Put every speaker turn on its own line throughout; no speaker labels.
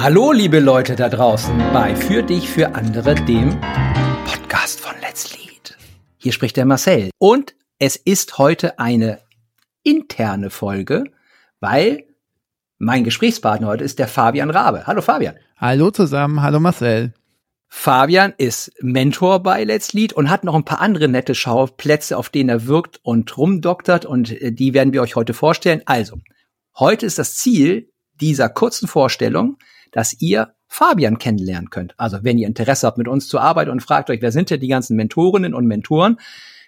Hallo, liebe Leute da draußen bei Für dich, für andere, dem Podcast von Let's Lead. Hier spricht der Marcel. Und es ist heute eine interne Folge, weil mein Gesprächspartner heute ist der Fabian Rabe. Hallo Fabian.
Hallo zusammen, hallo Marcel.
Fabian ist Mentor bei Let's Lead und hat noch ein paar andere nette Schauplätze, auf denen er wirkt und rumdoktert und äh, die werden wir euch heute vorstellen. Also, heute ist das Ziel dieser kurzen Vorstellung, dass ihr Fabian kennenlernen könnt. Also, wenn ihr Interesse habt, mit uns zu arbeiten und fragt euch, wer sind denn die ganzen Mentorinnen und Mentoren,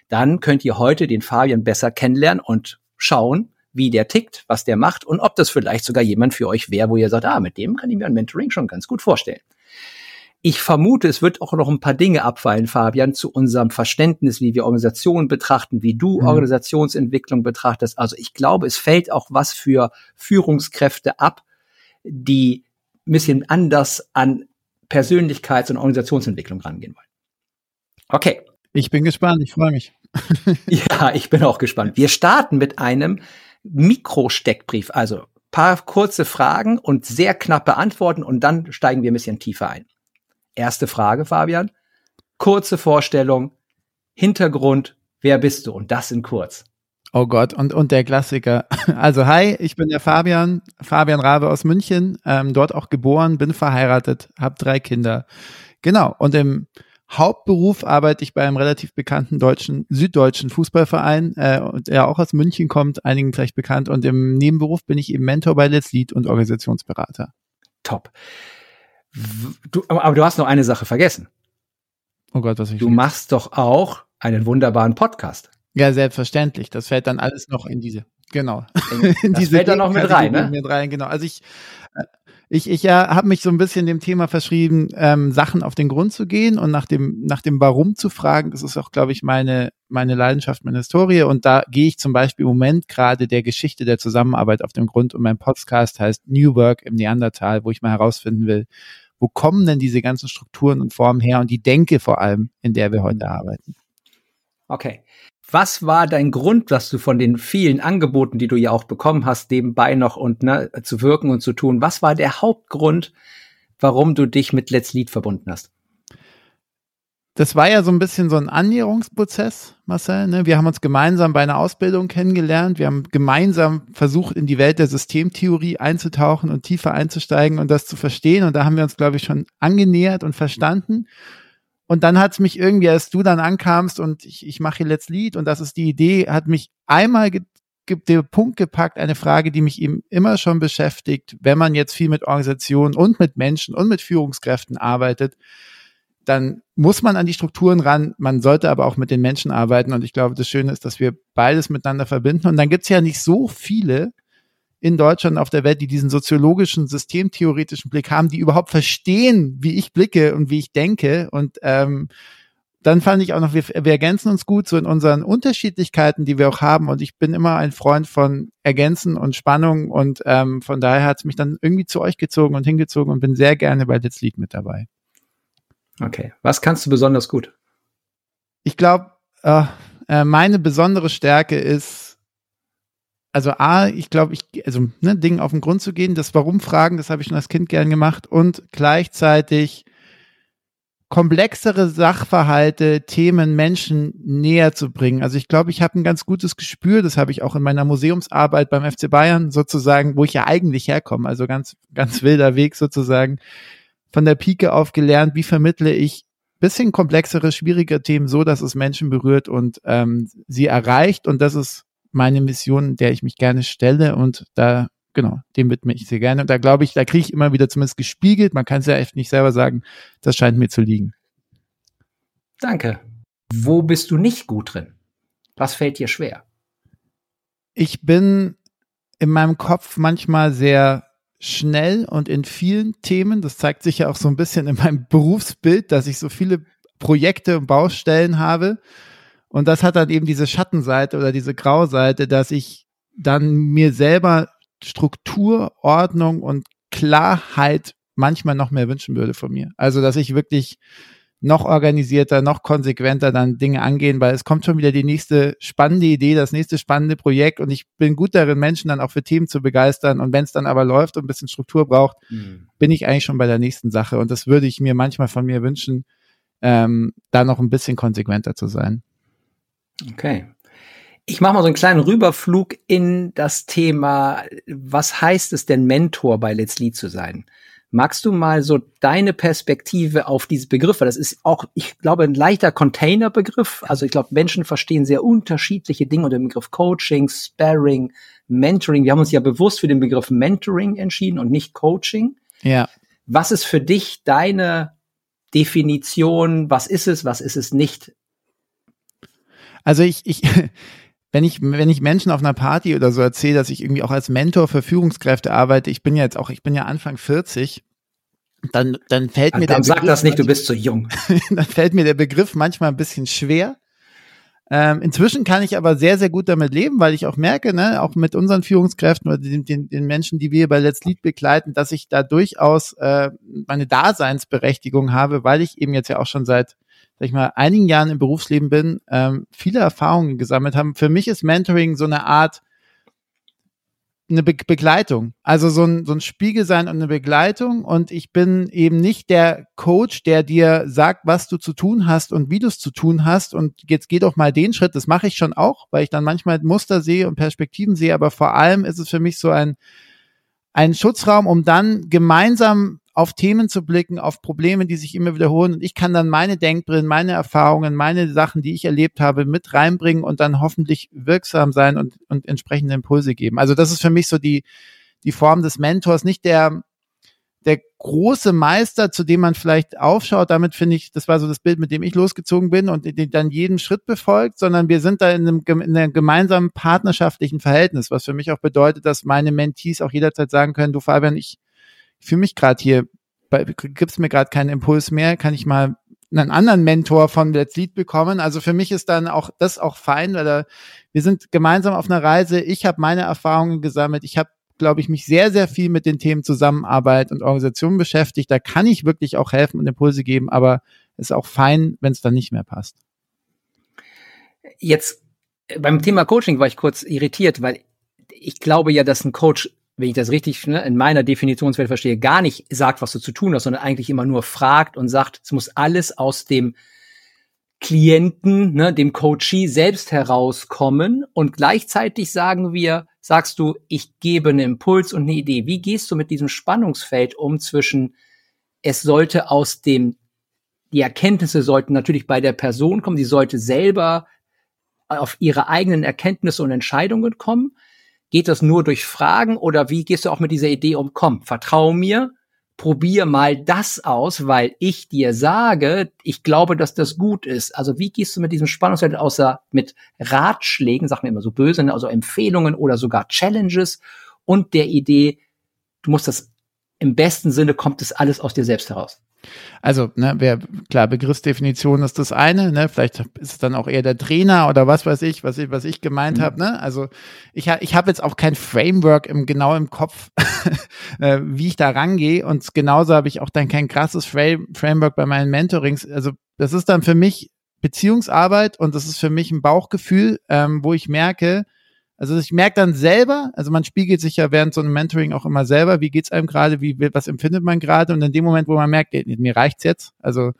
dann könnt ihr heute den Fabian besser kennenlernen und schauen, wie der tickt, was der macht und ob das vielleicht sogar jemand für euch wäre, wo ihr sagt, ah, mit dem kann ich mir ein Mentoring schon ganz gut vorstellen. Ich vermute, es wird auch noch ein paar Dinge abfallen, Fabian, zu unserem Verständnis, wie wir Organisationen betrachten, wie du mhm. Organisationsentwicklung betrachtest. Also ich glaube, es fällt auch was für Führungskräfte ab, die ein bisschen anders an Persönlichkeits- und Organisationsentwicklung rangehen wollen. Okay.
Ich bin gespannt, ich freue mich.
ja, ich bin auch gespannt. Wir starten mit einem Mikrosteckbrief, also paar kurze Fragen und sehr knappe Antworten und dann steigen wir ein bisschen tiefer ein. Erste Frage, Fabian. Kurze Vorstellung, Hintergrund, wer bist du? Und das in kurz.
Oh Gott, und, und der Klassiker. Also hi, ich bin der Fabian, Fabian Rabe aus München, ähm, dort auch geboren, bin verheiratet, habe drei Kinder. Genau, und im Hauptberuf arbeite ich bei einem relativ bekannten deutschen, süddeutschen Fußballverein, äh, der auch aus München kommt, einigen vielleicht bekannt. Und im Nebenberuf bin ich eben Mentor bei Let's Lead und Organisationsberater.
Top. Du, aber du hast noch eine Sache vergessen.
Oh Gott, was ich
Du machst doch auch einen wunderbaren Podcast.
Ja, selbstverständlich. Das fällt dann alles noch in diese. Genau.
In das diese fällt da noch mit rein, ne?
Mit rein, genau. Also ich, äh, ich, ich ja, habe mich so ein bisschen dem Thema verschrieben, ähm, Sachen auf den Grund zu gehen und nach dem, nach dem Warum zu fragen. Das ist auch, glaube ich, meine, meine Leidenschaft, meine Historie. Und da gehe ich zum Beispiel im Moment gerade der Geschichte der Zusammenarbeit auf den Grund. Und mein Podcast heißt New Work im Neandertal, wo ich mal herausfinden will, wo kommen denn diese ganzen Strukturen und Formen her und die Denke vor allem, in der wir heute arbeiten.
Okay. Was war dein Grund, dass du von den vielen Angeboten, die du ja auch bekommen hast, nebenbei noch und ne, zu wirken und zu tun, was war der Hauptgrund, warum du dich mit Let's Lead verbunden hast?
das war ja so ein bisschen so ein Annäherungsprozess, Marcel. Ne? Wir haben uns gemeinsam bei einer Ausbildung kennengelernt. Wir haben gemeinsam versucht, in die Welt der Systemtheorie einzutauchen und tiefer einzusteigen und das zu verstehen. Und da haben wir uns, glaube ich, schon angenähert und verstanden. Und dann hat es mich irgendwie, als du dann ankamst und ich, ich mache hier Let's Lead und das ist die Idee, hat mich einmal ge der Punkt gepackt, eine Frage, die mich eben immer schon beschäftigt, wenn man jetzt viel mit Organisationen und mit Menschen und mit Führungskräften arbeitet dann muss man an die Strukturen ran, man sollte aber auch mit den Menschen arbeiten. Und ich glaube, das Schöne ist, dass wir beides miteinander verbinden. Und dann gibt es ja nicht so viele in Deutschland auf der Welt, die diesen soziologischen, systemtheoretischen Blick haben, die überhaupt verstehen, wie ich blicke und wie ich denke. Und ähm, dann fand ich auch noch, wir, wir ergänzen uns gut so in unseren Unterschiedlichkeiten, die wir auch haben. Und ich bin immer ein Freund von Ergänzen und Spannung. Und ähm, von daher hat es mich dann irgendwie zu euch gezogen und hingezogen und bin sehr gerne bei Let's Lead mit dabei.
Okay. Was kannst du besonders gut?
Ich glaube, äh, äh, meine besondere Stärke ist, also A, ich glaube, ich, also ne, Dingen auf den Grund zu gehen, das Warum fragen, das habe ich schon als Kind gern gemacht und gleichzeitig komplexere Sachverhalte, Themen, Menschen näher zu bringen. Also ich glaube, ich habe ein ganz gutes Gespür, das habe ich auch in meiner Museumsarbeit beim FC Bayern sozusagen, wo ich ja eigentlich herkomme, also ganz, ganz wilder Weg sozusagen, von der Pike auf gelernt, wie vermittle ich bisschen komplexere, schwierige Themen so, dass es Menschen berührt und ähm, sie erreicht. Und das ist meine Mission, der ich mich gerne stelle. Und da, genau, dem widme ich sehr gerne. Und da glaube ich, da kriege ich immer wieder zumindest gespiegelt. Man kann es ja echt nicht selber sagen. Das scheint mir zu liegen.
Danke. Wo bist du nicht gut drin? Was fällt dir schwer?
Ich bin in meinem Kopf manchmal sehr schnell und in vielen Themen. Das zeigt sich ja auch so ein bisschen in meinem Berufsbild, dass ich so viele Projekte und Baustellen habe. Und das hat dann eben diese Schattenseite oder diese Grauseite, dass ich dann mir selber Struktur, Ordnung und Klarheit manchmal noch mehr wünschen würde von mir. Also, dass ich wirklich noch organisierter, noch konsequenter dann Dinge angehen, weil es kommt schon wieder die nächste spannende Idee, das nächste spannende Projekt und ich bin gut darin, Menschen dann auch für Themen zu begeistern und wenn es dann aber läuft und ein bisschen Struktur braucht, mhm. bin ich eigentlich schon bei der nächsten Sache und das würde ich mir manchmal von mir wünschen, ähm, da noch ein bisschen konsequenter zu sein.
Okay. Ich mache mal so einen kleinen Rüberflug in das Thema, was heißt es denn, Mentor bei Let's Lead zu sein? Magst du mal so deine Perspektive auf diese Begriffe? Das ist auch, ich glaube, ein leichter Containerbegriff. Also ich glaube, Menschen verstehen sehr unterschiedliche Dinge unter dem Begriff Coaching, Sparring, Mentoring. Wir haben uns ja bewusst für den Begriff Mentoring entschieden und nicht Coaching.
Ja.
Was ist für dich deine Definition? Was ist es? Was ist es nicht?
Also ich, ich, wenn ich, wenn ich Menschen auf einer Party oder so erzähle, dass ich irgendwie auch als Mentor für Führungskräfte arbeite, ich bin ja jetzt auch, ich bin ja Anfang 40, dann, dann fällt mir
dann der sag das nicht, du bist zu jung.
dann fällt mir der Begriff manchmal ein bisschen schwer. Ähm, inzwischen kann ich aber sehr, sehr gut damit leben, weil ich auch merke, ne, auch mit unseren Führungskräften oder den, den, den Menschen, die wir bei Let's Lead begleiten, dass ich da durchaus äh, meine Daseinsberechtigung habe, weil ich eben jetzt ja auch schon seit sag ich mal, einigen Jahren im Berufsleben bin, ähm, viele Erfahrungen gesammelt haben. Für mich ist Mentoring so eine Art eine Be Begleitung, also so ein, so ein Spiegel sein und eine Begleitung. Und ich bin eben nicht der Coach, der dir sagt, was du zu tun hast und wie du es zu tun hast. Und jetzt geh doch mal den Schritt. Das mache ich schon auch, weil ich dann manchmal Muster sehe und Perspektiven sehe. Aber vor allem ist es für mich so ein, ein Schutzraum, um dann gemeinsam auf Themen zu blicken, auf Probleme, die sich immer wiederholen. Und ich kann dann meine Denkbrillen, meine Erfahrungen, meine Sachen, die ich erlebt habe, mit reinbringen und dann hoffentlich wirksam sein und, und entsprechende Impulse geben. Also das ist für mich so die, die Form des Mentors, nicht der, der große Meister, zu dem man vielleicht aufschaut. Damit finde ich, das war so das Bild, mit dem ich losgezogen bin und den dann jeden Schritt befolgt, sondern wir sind da in einem, in einem gemeinsamen partnerschaftlichen Verhältnis, was für mich auch bedeutet, dass meine Mentees auch jederzeit sagen können, du Fabian, ich ich fühle mich gerade hier, gibt es mir gerade keinen Impuls mehr, kann ich mal einen anderen Mentor von Let's Lead bekommen. Also für mich ist dann auch das auch fein, weil da, wir sind gemeinsam auf einer Reise. Ich habe meine Erfahrungen gesammelt. Ich habe, glaube ich, mich sehr, sehr viel mit den Themen Zusammenarbeit und Organisation beschäftigt. Da kann ich wirklich auch helfen und Impulse geben, aber ist auch fein, wenn es dann nicht mehr passt.
Jetzt beim Thema Coaching war ich kurz irritiert, weil ich glaube ja, dass ein Coach wenn ich das richtig ne, in meiner Definitionswelt verstehe, gar nicht sagt, was du zu tun hast, sondern eigentlich immer nur fragt und sagt, es muss alles aus dem Klienten, ne, dem Coachee selbst herauskommen und gleichzeitig sagen wir, sagst du, ich gebe einen Impuls und eine Idee. Wie gehst du mit diesem Spannungsfeld um zwischen, es sollte aus dem, die Erkenntnisse sollten natürlich bei der Person kommen, sie sollte selber auf ihre eigenen Erkenntnisse und Entscheidungen kommen, Geht das nur durch Fragen oder wie gehst du auch mit dieser Idee um? Komm, vertrau mir, probier mal das aus, weil ich dir sage, ich glaube, dass das gut ist. Also wie gehst du mit diesem Spannungsfeld außer mit Ratschlägen, sagen wir immer so böse, ne, also Empfehlungen oder sogar Challenges und der Idee, du musst das im besten Sinne kommt es alles aus dir selbst heraus.
Also, ne, wer, klar, Begriffsdefinition ist das eine, ne, vielleicht ist es dann auch eher der Trainer oder was weiß ich, was ich, was ich gemeint mhm. habe, ne? Also, ich, ich habe jetzt auch kein Framework im, genau im Kopf, äh, wie ich da rangehe und genauso habe ich auch dann kein krasses Frame, Framework bei meinen Mentorings. Also, das ist dann für mich Beziehungsarbeit und das ist für mich ein Bauchgefühl, ähm, wo ich merke, also ich merke dann selber, also man spiegelt sich ja während so einem Mentoring auch immer selber, wie geht's einem gerade, wie was empfindet man gerade? Und in dem Moment, wo man merkt, mir reicht's jetzt, also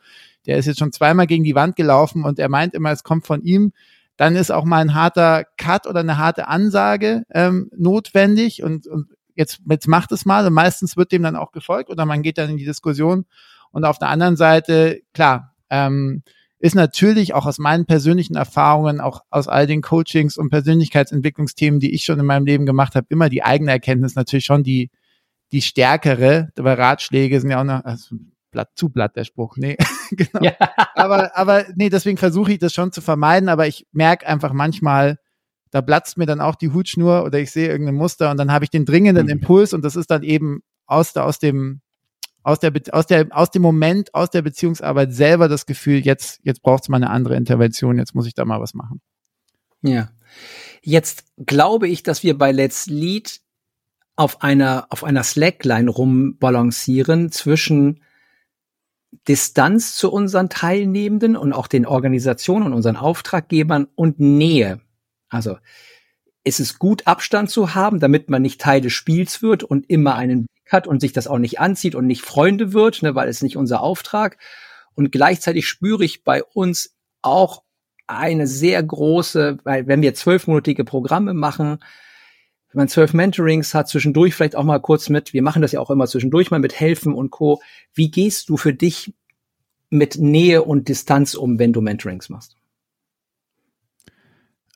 der ist jetzt schon zweimal gegen die Wand gelaufen und er meint immer, es kommt von ihm, dann ist auch mal ein harter Cut oder eine harte Ansage ähm, notwendig und, und jetzt, jetzt macht es mal und meistens wird dem dann auch gefolgt oder man geht dann in die Diskussion. Und auf der anderen Seite, klar, ähm, ist natürlich auch aus meinen persönlichen Erfahrungen, auch aus all den Coachings und Persönlichkeitsentwicklungsthemen, die ich schon in meinem Leben gemacht habe, immer die eigene Erkenntnis natürlich schon die, die stärkere. Aber Ratschläge sind ja auch noch, also Blatt zu Blatt der Spruch. Nee, genau. Ja. Aber, aber nee, deswegen versuche ich das schon zu vermeiden, aber ich merke einfach manchmal, da platzt mir dann auch die Hutschnur oder ich sehe irgendein Muster und dann habe ich den dringenden mhm. Impuls und das ist dann eben aus, aus dem aus der, aus der, aus dem Moment, aus der Beziehungsarbeit selber das Gefühl, jetzt, jetzt braucht es mal eine andere Intervention, jetzt muss ich da mal was machen.
Ja. Jetzt glaube ich, dass wir bei Let's Lead auf einer, auf einer Slackline rumbalancieren zwischen Distanz zu unseren Teilnehmenden und auch den Organisationen und unseren Auftraggebern und Nähe. Also ist es gut, Abstand zu haben, damit man nicht Teil des Spiels wird und immer einen hat und sich das auch nicht anzieht und nicht Freunde wird, ne, weil es nicht unser Auftrag. Und gleichzeitig spüre ich bei uns auch eine sehr große, weil wenn wir zwölfmonatige Programme machen, wenn man zwölf Mentorings hat, zwischendurch vielleicht auch mal kurz mit, wir machen das ja auch immer zwischendurch mal mit Helfen und Co. Wie gehst du für dich mit Nähe und Distanz um, wenn du Mentorings machst?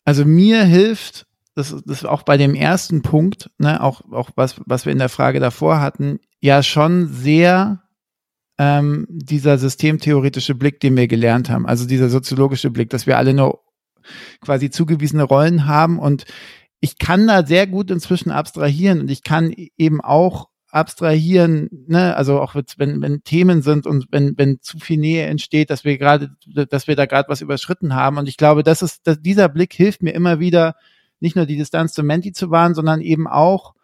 Also mir hilft, das, das auch bei dem ersten Punkt, ne, auch, auch was, was wir in der Frage davor hatten, ja schon sehr ähm, dieser systemtheoretische Blick, den wir gelernt haben, also dieser soziologische Blick, dass wir alle nur quasi zugewiesene Rollen haben und ich kann da sehr gut inzwischen abstrahieren und ich kann eben auch abstrahieren, ne, also auch wenn, wenn Themen sind und wenn, wenn zu viel Nähe entsteht, dass wir gerade, dass wir da gerade was überschritten haben. Und ich glaube, das ist, dass dieser Blick hilft mir immer wieder, nicht nur die Distanz zum Menti zu wahren, sondern eben auch,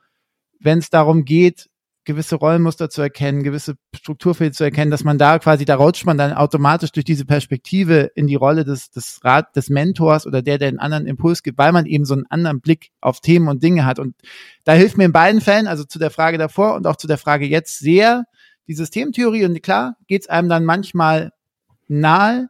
wenn es darum geht, gewisse Rollenmuster zu erkennen, gewisse Strukturfehler zu erkennen, dass man da quasi, da rutscht man dann automatisch durch diese Perspektive in die Rolle des, des Rat, des Mentors oder der, der einen anderen Impuls gibt, weil man eben so einen anderen Blick auf Themen und Dinge hat. Und da hilft mir in beiden Fällen, also zu der Frage davor und auch zu der Frage jetzt sehr die Systemtheorie. Und klar, geht's einem dann manchmal nahe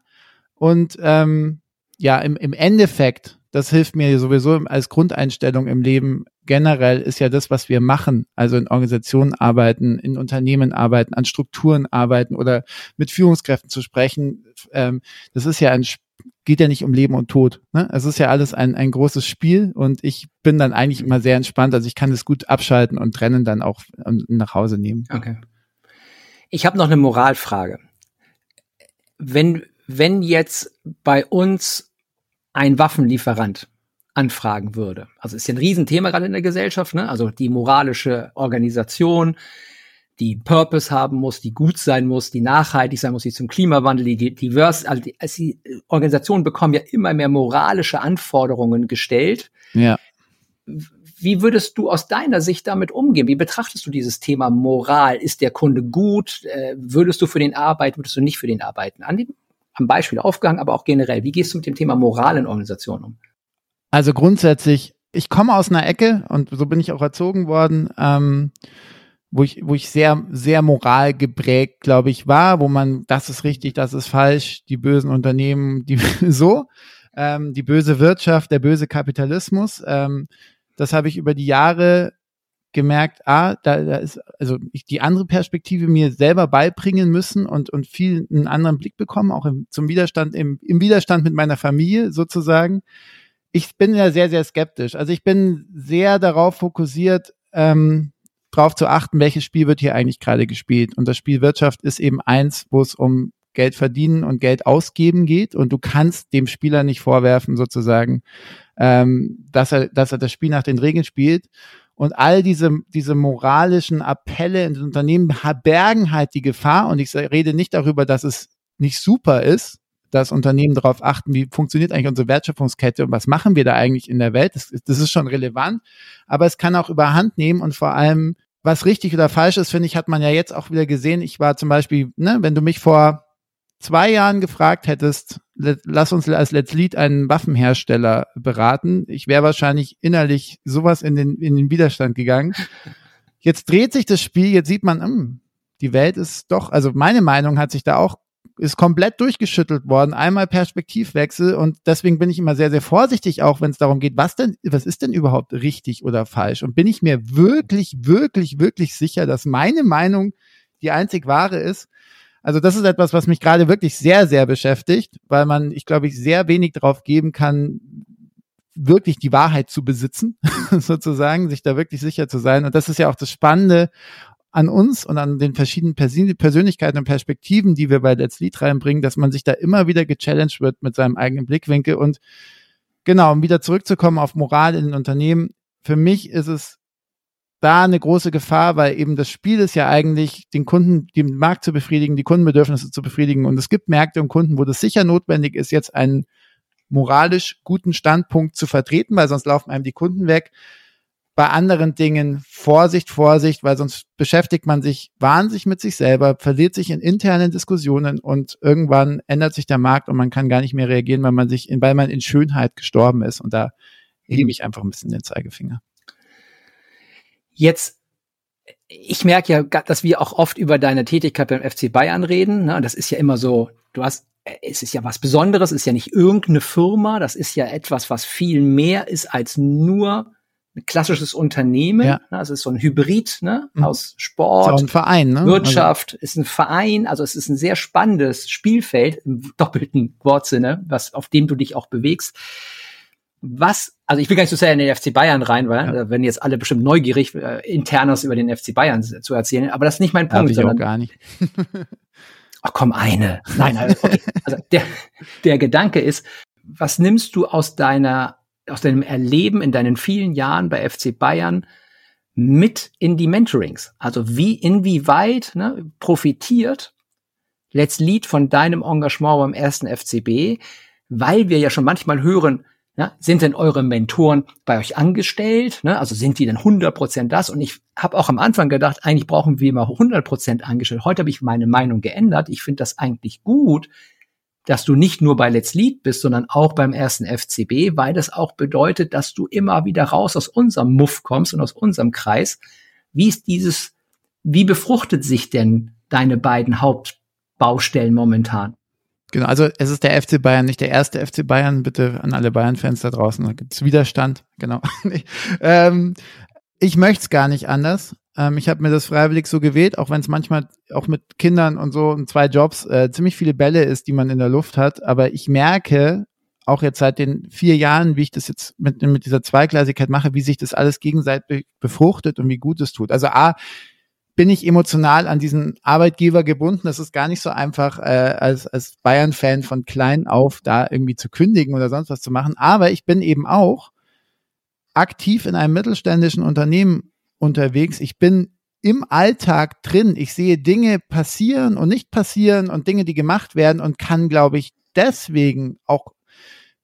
und ähm, ja, im, im Endeffekt das hilft mir sowieso als Grundeinstellung im Leben. Generell ist ja das, was wir machen, also in Organisationen arbeiten, in Unternehmen arbeiten, an Strukturen arbeiten oder mit Führungskräften zu sprechen. Ähm, das ist ja ein geht ja nicht um Leben und Tod. Ne? Es ist ja alles ein, ein großes Spiel und ich bin dann eigentlich immer sehr entspannt. Also ich kann es gut abschalten und trennen dann auch und nach Hause nehmen.
Okay. Ich habe noch eine Moralfrage. Wenn, wenn jetzt bei uns ein Waffenlieferant anfragen würde. Also ist ja ein Riesenthema gerade in der Gesellschaft, ne? Also die moralische Organisation, die Purpose haben muss, die gut sein muss, die nachhaltig sein muss, die zum Klimawandel, die divers, also die, also die Organisationen bekommen ja immer mehr moralische Anforderungen gestellt.
Ja.
Wie würdest du aus deiner Sicht damit umgehen? Wie betrachtest du dieses Thema Moral? Ist der Kunde gut? Äh, würdest du für den arbeiten? Würdest du nicht für den arbeiten? Andi, am Beispiel aufgehangen, aber auch generell. Wie gehst du mit dem Thema Moral in Organisationen um?
Also grundsätzlich, ich komme aus einer Ecke und so bin ich auch erzogen worden, ähm, wo ich, wo ich sehr, sehr moral geprägt, glaube ich, war, wo man, das ist richtig, das ist falsch, die bösen Unternehmen, die so, ähm, die böse Wirtschaft, der böse Kapitalismus. Ähm, das habe ich über die Jahre gemerkt, ah, da, da ist also ich die andere Perspektive mir selber beibringen müssen und und viel einen anderen Blick bekommen, auch im, zum Widerstand im, im Widerstand mit meiner Familie sozusagen. Ich bin ja sehr sehr skeptisch. Also ich bin sehr darauf fokussiert, ähm, darauf zu achten, welches Spiel wird hier eigentlich gerade gespielt. Und das Spiel Wirtschaft ist eben eins, wo es um Geld verdienen und Geld ausgeben geht. Und du kannst dem Spieler nicht vorwerfen, sozusagen, ähm, dass er, dass er das Spiel nach den Regeln spielt. Und all diese, diese moralischen Appelle in den Unternehmen bergen halt die Gefahr. Und ich rede nicht darüber, dass es nicht super ist, dass Unternehmen darauf achten, wie funktioniert eigentlich unsere Wertschöpfungskette und was machen wir da eigentlich in der Welt. Das, das ist schon relevant. Aber es kann auch überhand nehmen und vor allem, was richtig oder falsch ist, finde ich, hat man ja jetzt auch wieder gesehen. Ich war zum Beispiel, ne, wenn du mich vor zwei Jahren gefragt hättest, lass uns als Let's Lead einen Waffenhersteller beraten, ich wäre wahrscheinlich innerlich sowas in den, in den Widerstand gegangen. Jetzt dreht sich das Spiel, jetzt sieht man, mh, hm, die Welt ist doch, also meine Meinung hat sich da auch, ist komplett durchgeschüttelt worden, einmal Perspektivwechsel und deswegen bin ich immer sehr, sehr vorsichtig auch, wenn es darum geht, was denn, was ist denn überhaupt richtig oder falsch? Und bin ich mir wirklich, wirklich, wirklich sicher, dass meine Meinung die einzig wahre ist also das ist etwas, was mich gerade wirklich sehr, sehr beschäftigt, weil man, ich glaube, ich sehr wenig darauf geben kann, wirklich die Wahrheit zu besitzen, sozusagen, sich da wirklich sicher zu sein. Und das ist ja auch das Spannende an uns und an den verschiedenen Persönlichkeiten und Perspektiven, die wir bei Let's Lead reinbringen, dass man sich da immer wieder gechallenged wird mit seinem eigenen Blickwinkel. Und genau, um wieder zurückzukommen auf Moral in den Unternehmen, für mich ist es da eine große Gefahr, weil eben das Spiel ist ja eigentlich, den Kunden, den Markt zu befriedigen, die Kundenbedürfnisse zu befriedigen. Und es gibt Märkte und Kunden, wo das sicher notwendig ist, jetzt einen moralisch guten Standpunkt zu vertreten, weil sonst laufen einem die Kunden weg. bei anderen Dingen Vorsicht, Vorsicht, weil sonst beschäftigt man sich wahnsinnig mit sich selber, verliert sich in internen Diskussionen und irgendwann ändert sich der Markt und man kann gar nicht mehr reagieren, weil man sich, in, weil man in Schönheit gestorben ist. Und da hebe ich einfach ein bisschen den Zeigefinger.
Jetzt ich merke ja, dass wir auch oft über deine Tätigkeit beim FC Bayern reden. Ne? Das ist ja immer so, du hast, es ist ja was Besonderes, es ist ja nicht irgendeine Firma, das ist ja etwas, was viel mehr ist als nur ein klassisches Unternehmen. Ja. Ne? Es ist so ein Hybrid ne? Mhm. aus Sport,
ist ein Verein, ne?
Wirtschaft, also. ist ein Verein, also es ist ein sehr spannendes Spielfeld im doppelten Wortsinne, was auf dem du dich auch bewegst. Was, also ich will gar nicht so sehr in den FC Bayern rein, weil ja. wenn jetzt alle bestimmt neugierig äh, internes über den FC Bayern zu erzählen, aber das ist nicht mein Punkt.
ich sondern, auch gar nicht.
Ach komm, eine. Nein, okay. also der, der Gedanke ist, was nimmst du aus deiner aus deinem Erleben in deinen vielen Jahren bei FC Bayern mit in die Mentorings? Also wie, inwieweit ne, profitiert Let's Lead von deinem Engagement beim ersten FCB, weil wir ja schon manchmal hören, ja, sind denn eure Mentoren bei euch angestellt? Ne? Also sind die denn 100% das? Und ich habe auch am Anfang gedacht, eigentlich brauchen wir immer 100% angestellt. Heute habe ich meine Meinung geändert. Ich finde das eigentlich gut, dass du nicht nur bei Let's Lead bist, sondern auch beim ersten FCB, weil das auch bedeutet, dass du immer wieder raus aus unserem Muff kommst und aus unserem Kreis. Wie ist dieses, wie befruchtet sich denn deine beiden Hauptbaustellen momentan?
Genau, also es ist der FC Bayern, nicht der erste FC Bayern. Bitte an alle Bayern-Fans da draußen, da gibt's Widerstand. Genau. ähm, ich möchte es gar nicht anders. Ähm, ich habe mir das freiwillig so gewählt, auch wenn es manchmal auch mit Kindern und so und zwei Jobs äh, ziemlich viele Bälle ist, die man in der Luft hat. Aber ich merke, auch jetzt seit den vier Jahren, wie ich das jetzt mit, mit dieser Zweigleisigkeit mache, wie sich das alles gegenseitig befruchtet und wie gut es tut. Also A, bin ich emotional an diesen Arbeitgeber gebunden. Das ist gar nicht so einfach, äh, als, als Bayern-Fan von klein auf da irgendwie zu kündigen oder sonst was zu machen. Aber ich bin eben auch aktiv in einem mittelständischen Unternehmen unterwegs. Ich bin im Alltag drin. Ich sehe Dinge passieren und nicht passieren und Dinge, die gemacht werden und kann, glaube ich, deswegen auch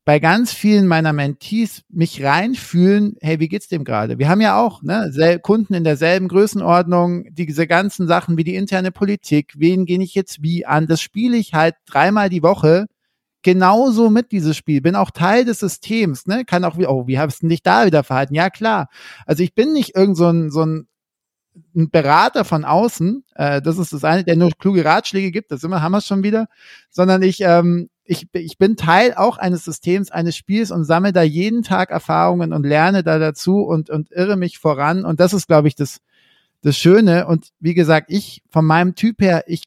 bei ganz vielen meiner Mentees mich reinfühlen, hey, wie geht's dem gerade? Wir haben ja auch ne, Kunden in derselben Größenordnung, diese ganzen Sachen wie die interne Politik, wen gehe ich jetzt wie an? Das spiele ich halt dreimal die Woche genauso mit dieses Spiel, bin auch Teil des Systems, ne? Kann auch wie, oh, wie hast du dich da wieder verhalten? Ja, klar. Also ich bin nicht irgend so ein, so ein, ein Berater von außen, äh, das ist das eine, der nur kluge Ratschläge gibt, das immer haben wir schon wieder, sondern ich, ähm, ich, ich bin Teil auch eines Systems, eines Spiels und sammle da jeden Tag Erfahrungen und lerne da dazu und, und irre mich voran. Und das ist, glaube ich, das, das Schöne. Und wie gesagt, ich von meinem Typ her, ich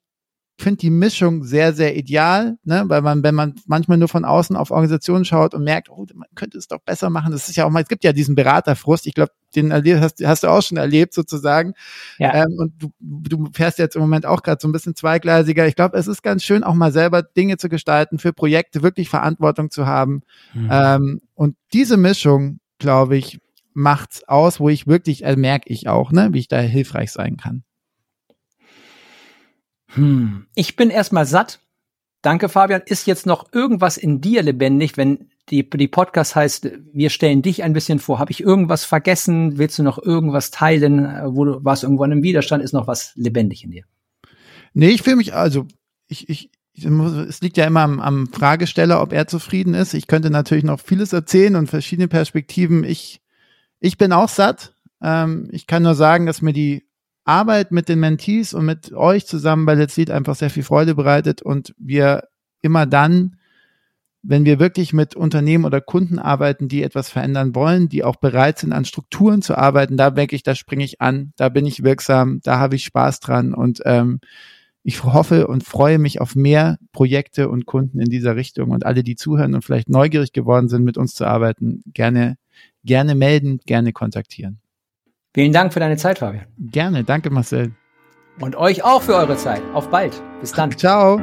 finde die Mischung sehr, sehr ideal, ne? weil man, wenn man manchmal nur von außen auf Organisationen schaut und merkt, oh, man könnte es doch besser machen, das ist ja auch mal, es gibt ja diesen Beraterfrust, ich glaube, den hast, hast du auch schon erlebt sozusagen. Ja. Ähm, und du, du fährst jetzt im Moment auch gerade so ein bisschen zweigleisiger. Ich glaube, es ist ganz schön, auch mal selber Dinge zu gestalten, für Projekte wirklich Verantwortung zu haben. Mhm. Ähm, und diese Mischung, glaube ich, macht's aus, wo ich wirklich, äh, merke ich auch, ne, wie ich da hilfreich sein kann.
Hm. Ich bin erstmal satt. Danke, Fabian. Ist jetzt noch irgendwas in dir lebendig, wenn die, die Podcast heißt, wir stellen dich ein bisschen vor. Habe ich irgendwas vergessen? Willst du noch irgendwas teilen? Wo du warst irgendwo in einem Widerstand? Ist noch was lebendig in dir?
Nee, ich fühle mich, also ich, ich, es liegt ja immer am, am Fragesteller, ob er zufrieden ist. Ich könnte natürlich noch vieles erzählen und verschiedene Perspektiven. Ich, ich bin auch satt. Ähm, ich kann nur sagen, dass mir die Arbeit mit den Mentees und mit euch zusammen bei Let's Lead einfach sehr viel Freude bereitet und wir immer dann, wenn wir wirklich mit Unternehmen oder Kunden arbeiten, die etwas verändern wollen, die auch bereit sind, an Strukturen zu arbeiten, da denke ich, da springe ich an, da bin ich wirksam, da habe ich Spaß dran und ähm, ich hoffe und freue mich auf mehr Projekte und Kunden in dieser Richtung und alle, die zuhören und vielleicht neugierig geworden sind, mit uns zu arbeiten, gerne, gerne melden, gerne kontaktieren.
Vielen Dank für deine Zeit, Fabian.
Gerne, danke Marcel.
Und euch auch für eure Zeit. Auf bald. Bis dann.
Ciao.